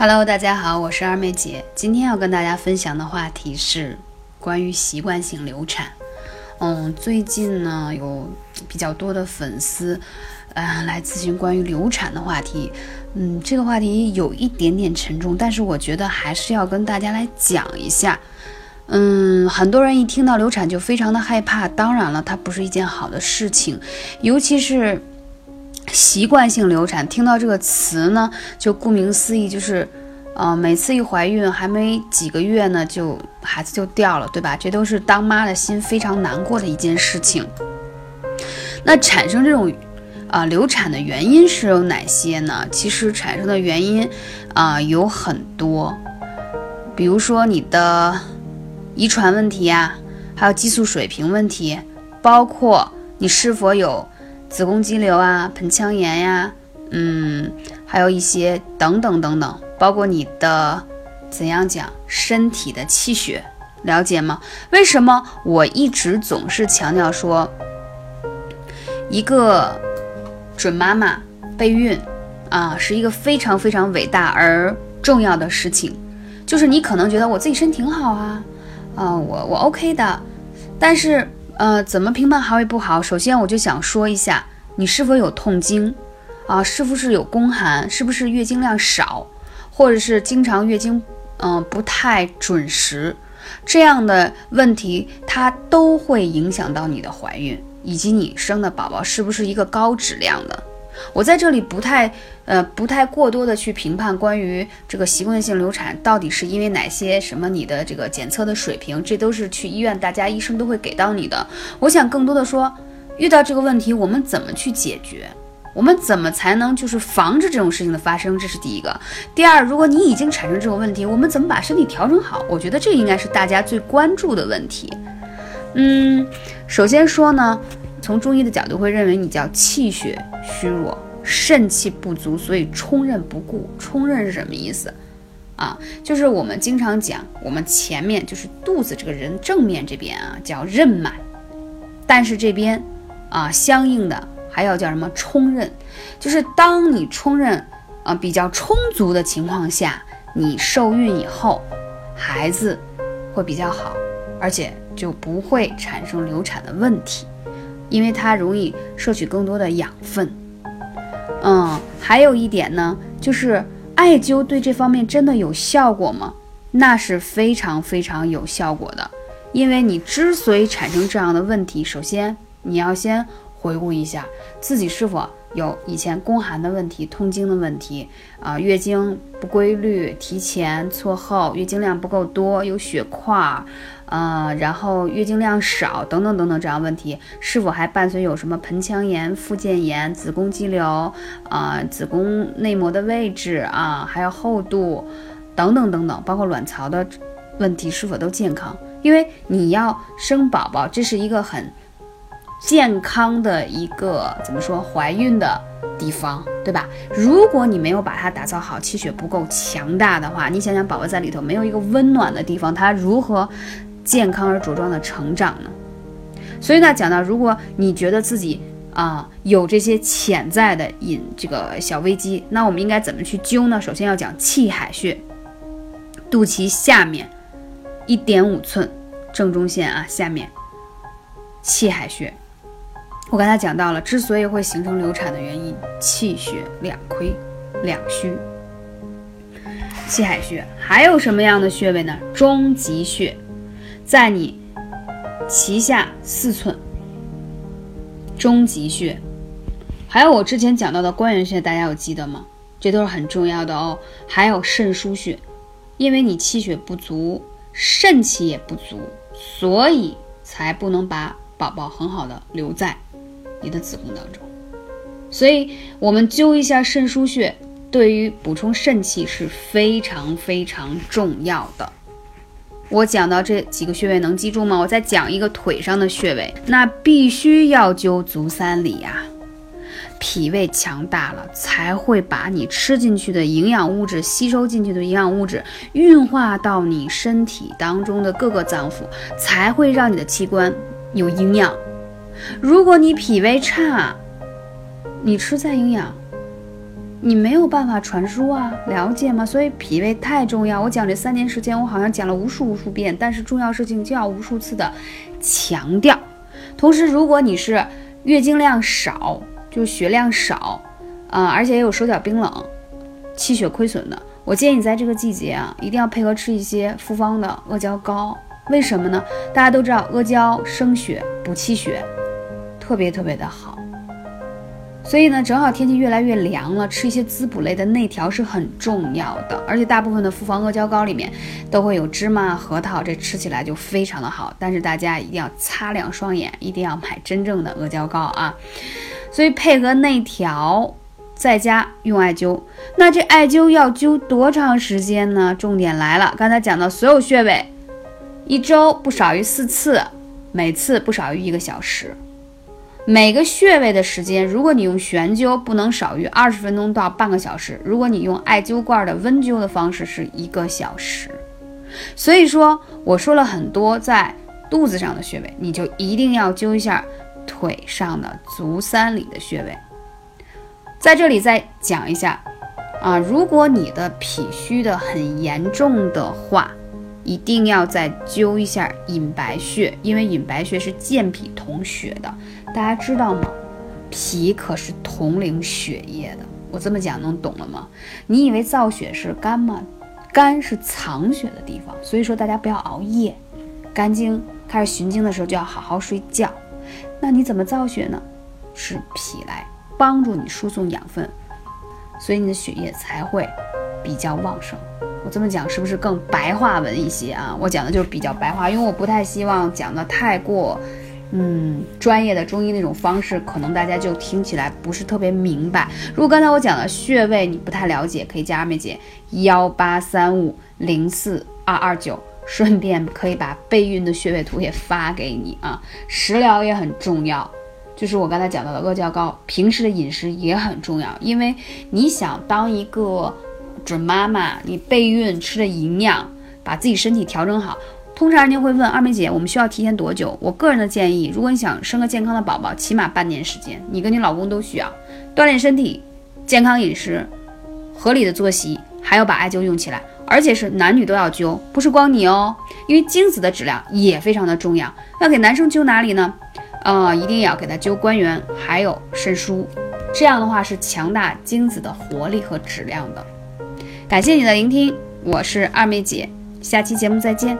Hello，大家好，我是二妹姐。今天要跟大家分享的话题是关于习惯性流产。嗯，最近呢有比较多的粉丝，呃，来咨询关于流产的话题。嗯，这个话题有一点点沉重，但是我觉得还是要跟大家来讲一下。嗯，很多人一听到流产就非常的害怕，当然了，它不是一件好的事情，尤其是。习惯性流产，听到这个词呢，就顾名思义，就是，呃，每次一怀孕还没几个月呢，就孩子就掉了，对吧？这都是当妈的心非常难过的一件事情。那产生这种，啊，流产的原因是有哪些呢？其实产生的原因，啊，有很多，比如说你的遗传问题呀，还有激素水平问题，包括你是否有。子宫肌瘤啊，盆腔炎呀，嗯，还有一些等等等等，包括你的怎样讲身体的气血，了解吗？为什么我一直总是强调说，一个准妈妈备孕啊，是一个非常非常伟大而重要的事情。就是你可能觉得我自己身体挺好啊，啊，我我 OK 的，但是。呃，怎么评判好与不好？首先，我就想说一下，你是否有痛经啊？是不是有宫寒？是不是月经量少，或者是经常月经嗯不太准时？这样的问题，它都会影响到你的怀孕，以及你生的宝宝是不是一个高质量的。我在这里不太，呃，不太过多的去评判关于这个习惯性流产到底是因为哪些什么你的这个检测的水平，这都是去医院大家医生都会给到你的。我想更多的说，遇到这个问题我们怎么去解决，我们怎么才能就是防止这种事情的发生，这是第一个。第二，如果你已经产生这种问题，我们怎么把身体调整好？我觉得这应该是大家最关注的问题。嗯，首先说呢。从中医的角度会认为你叫气血虚弱，肾气不足，所以冲任不顾。冲任是什么意思啊？就是我们经常讲，我们前面就是肚子这个人正面这边啊叫任脉，但是这边啊相应的还要叫什么冲任？就是当你冲任啊比较充足的情况下，你受孕以后，孩子会比较好，而且就不会产生流产的问题。因为它容易摄取更多的养分，嗯，还有一点呢，就是艾灸对这方面真的有效果吗？那是非常非常有效果的。因为你之所以产生这样的问题，首先你要先回顾一下自己是否。有以前宫寒的问题、痛经的问题啊，月经不规律、提前、错后、月经量不够多、有血块，呃，然后月经量少等等等等这样问题，是否还伴随有什么盆腔炎、附件炎、子宫肌瘤啊、子宫内膜的位置啊，还有厚度等等等等，包括卵巢的问题是否都健康？因为你要生宝宝，这是一个很。健康的一个怎么说怀孕的地方，对吧？如果你没有把它打造好，气血不够强大的话，你想想宝宝在里头没有一个温暖的地方，他如何健康而茁壮的成长呢？所以呢，讲到如果你觉得自己啊有这些潜在的隐这个小危机，那我们应该怎么去灸呢？首先要讲气海穴，肚脐下面一点五寸正中线啊下面气海穴。我刚才讲到了，之所以会形成流产的原因，气血两亏、两虚。气海穴还有什么样的穴位呢？中极穴，在你脐下四寸。中极穴，还有我之前讲到的关元穴，大家有记得吗？这都是很重要的哦。还有肾腧穴，因为你气血不足，肾气也不足，所以才不能把宝宝很好的留在。你的子宫当中，所以我们灸一下肾腧穴，对于补充肾气是非常非常重要的。我讲到这几个穴位能记住吗？我再讲一个腿上的穴位，那必须要灸足三里呀。脾胃强大了，才会把你吃进去的营养物质、吸收进去的营养物质运化到你身体当中的各个脏腑，才会让你的器官有营养。如果你脾胃差，你吃再营养，你没有办法传输啊，了解吗？所以脾胃太重要。我讲这三年时间，我好像讲了无数无数遍，但是重要事情就要无数次的强调。同时，如果你是月经量少，就血量少，啊，而且也有手脚冰冷、气血亏损的，我建议你在这个季节啊，一定要配合吃一些复方的阿胶糕。为什么呢？大家都知道阿胶生血、补气血，特别特别的好。所以呢，正好天气越来越凉了，吃一些滋补类的内调是很重要的。而且大部分的复方阿胶糕里面都会有芝麻、核桃，这吃起来就非常的好。但是大家一定要擦亮双眼，一定要买真正的阿胶糕啊！所以配合内调，在家用艾灸。那这艾灸要灸多长时间呢？重点来了，刚才讲到所有穴位，一周不少于四次，每次不少于一个小时。每个穴位的时间，如果你用悬灸，不能少于二十分钟到半个小时；如果你用艾灸罐的温灸的方式，是一个小时。所以说，我说了很多在肚子上的穴位，你就一定要灸一下腿上的足三里的穴位。在这里再讲一下啊，如果你的脾虚的很严重的话。一定要再灸一下隐白穴，因为隐白穴是健脾同血的，大家知道吗？脾可是统领血液的。我这么讲能懂了吗？你以为造血是肝吗？肝是藏血的地方，所以说大家不要熬夜。肝经开始循经的时候就要好好睡觉。那你怎么造血呢？是脾来帮助你输送养分，所以你的血液才会比较旺盛。我这么讲是不是更白话文一些啊？我讲的就是比较白话，因为我不太希望讲的太过，嗯，专业的中医那种方式，可能大家就听起来不是特别明白。如果刚才我讲的穴位你不太了解，可以加二妹姐幺八三五零四二二九，顺便可以把备孕的穴位图也发给你啊。食疗也很重要，就是我刚才讲到的阿胶糕，平时的饮食也很重要，因为你想当一个。准妈妈，你备孕吃的营养，把自己身体调整好。通常人家会问二妹姐，我们需要提前多久？我个人的建议，如果你想生个健康的宝宝，起码半年时间。你跟你老公都需要锻炼身体、健康饮食、合理的作息，还要把艾灸用起来，而且是男女都要灸，不是光你哦。因为精子的质量也非常的重要。要给男生灸哪里呢？呃，一定要给他灸关元，还有肾腧，这样的话是强大精子的活力和质量的。感谢你的聆听，我是二妹姐，下期节目再见。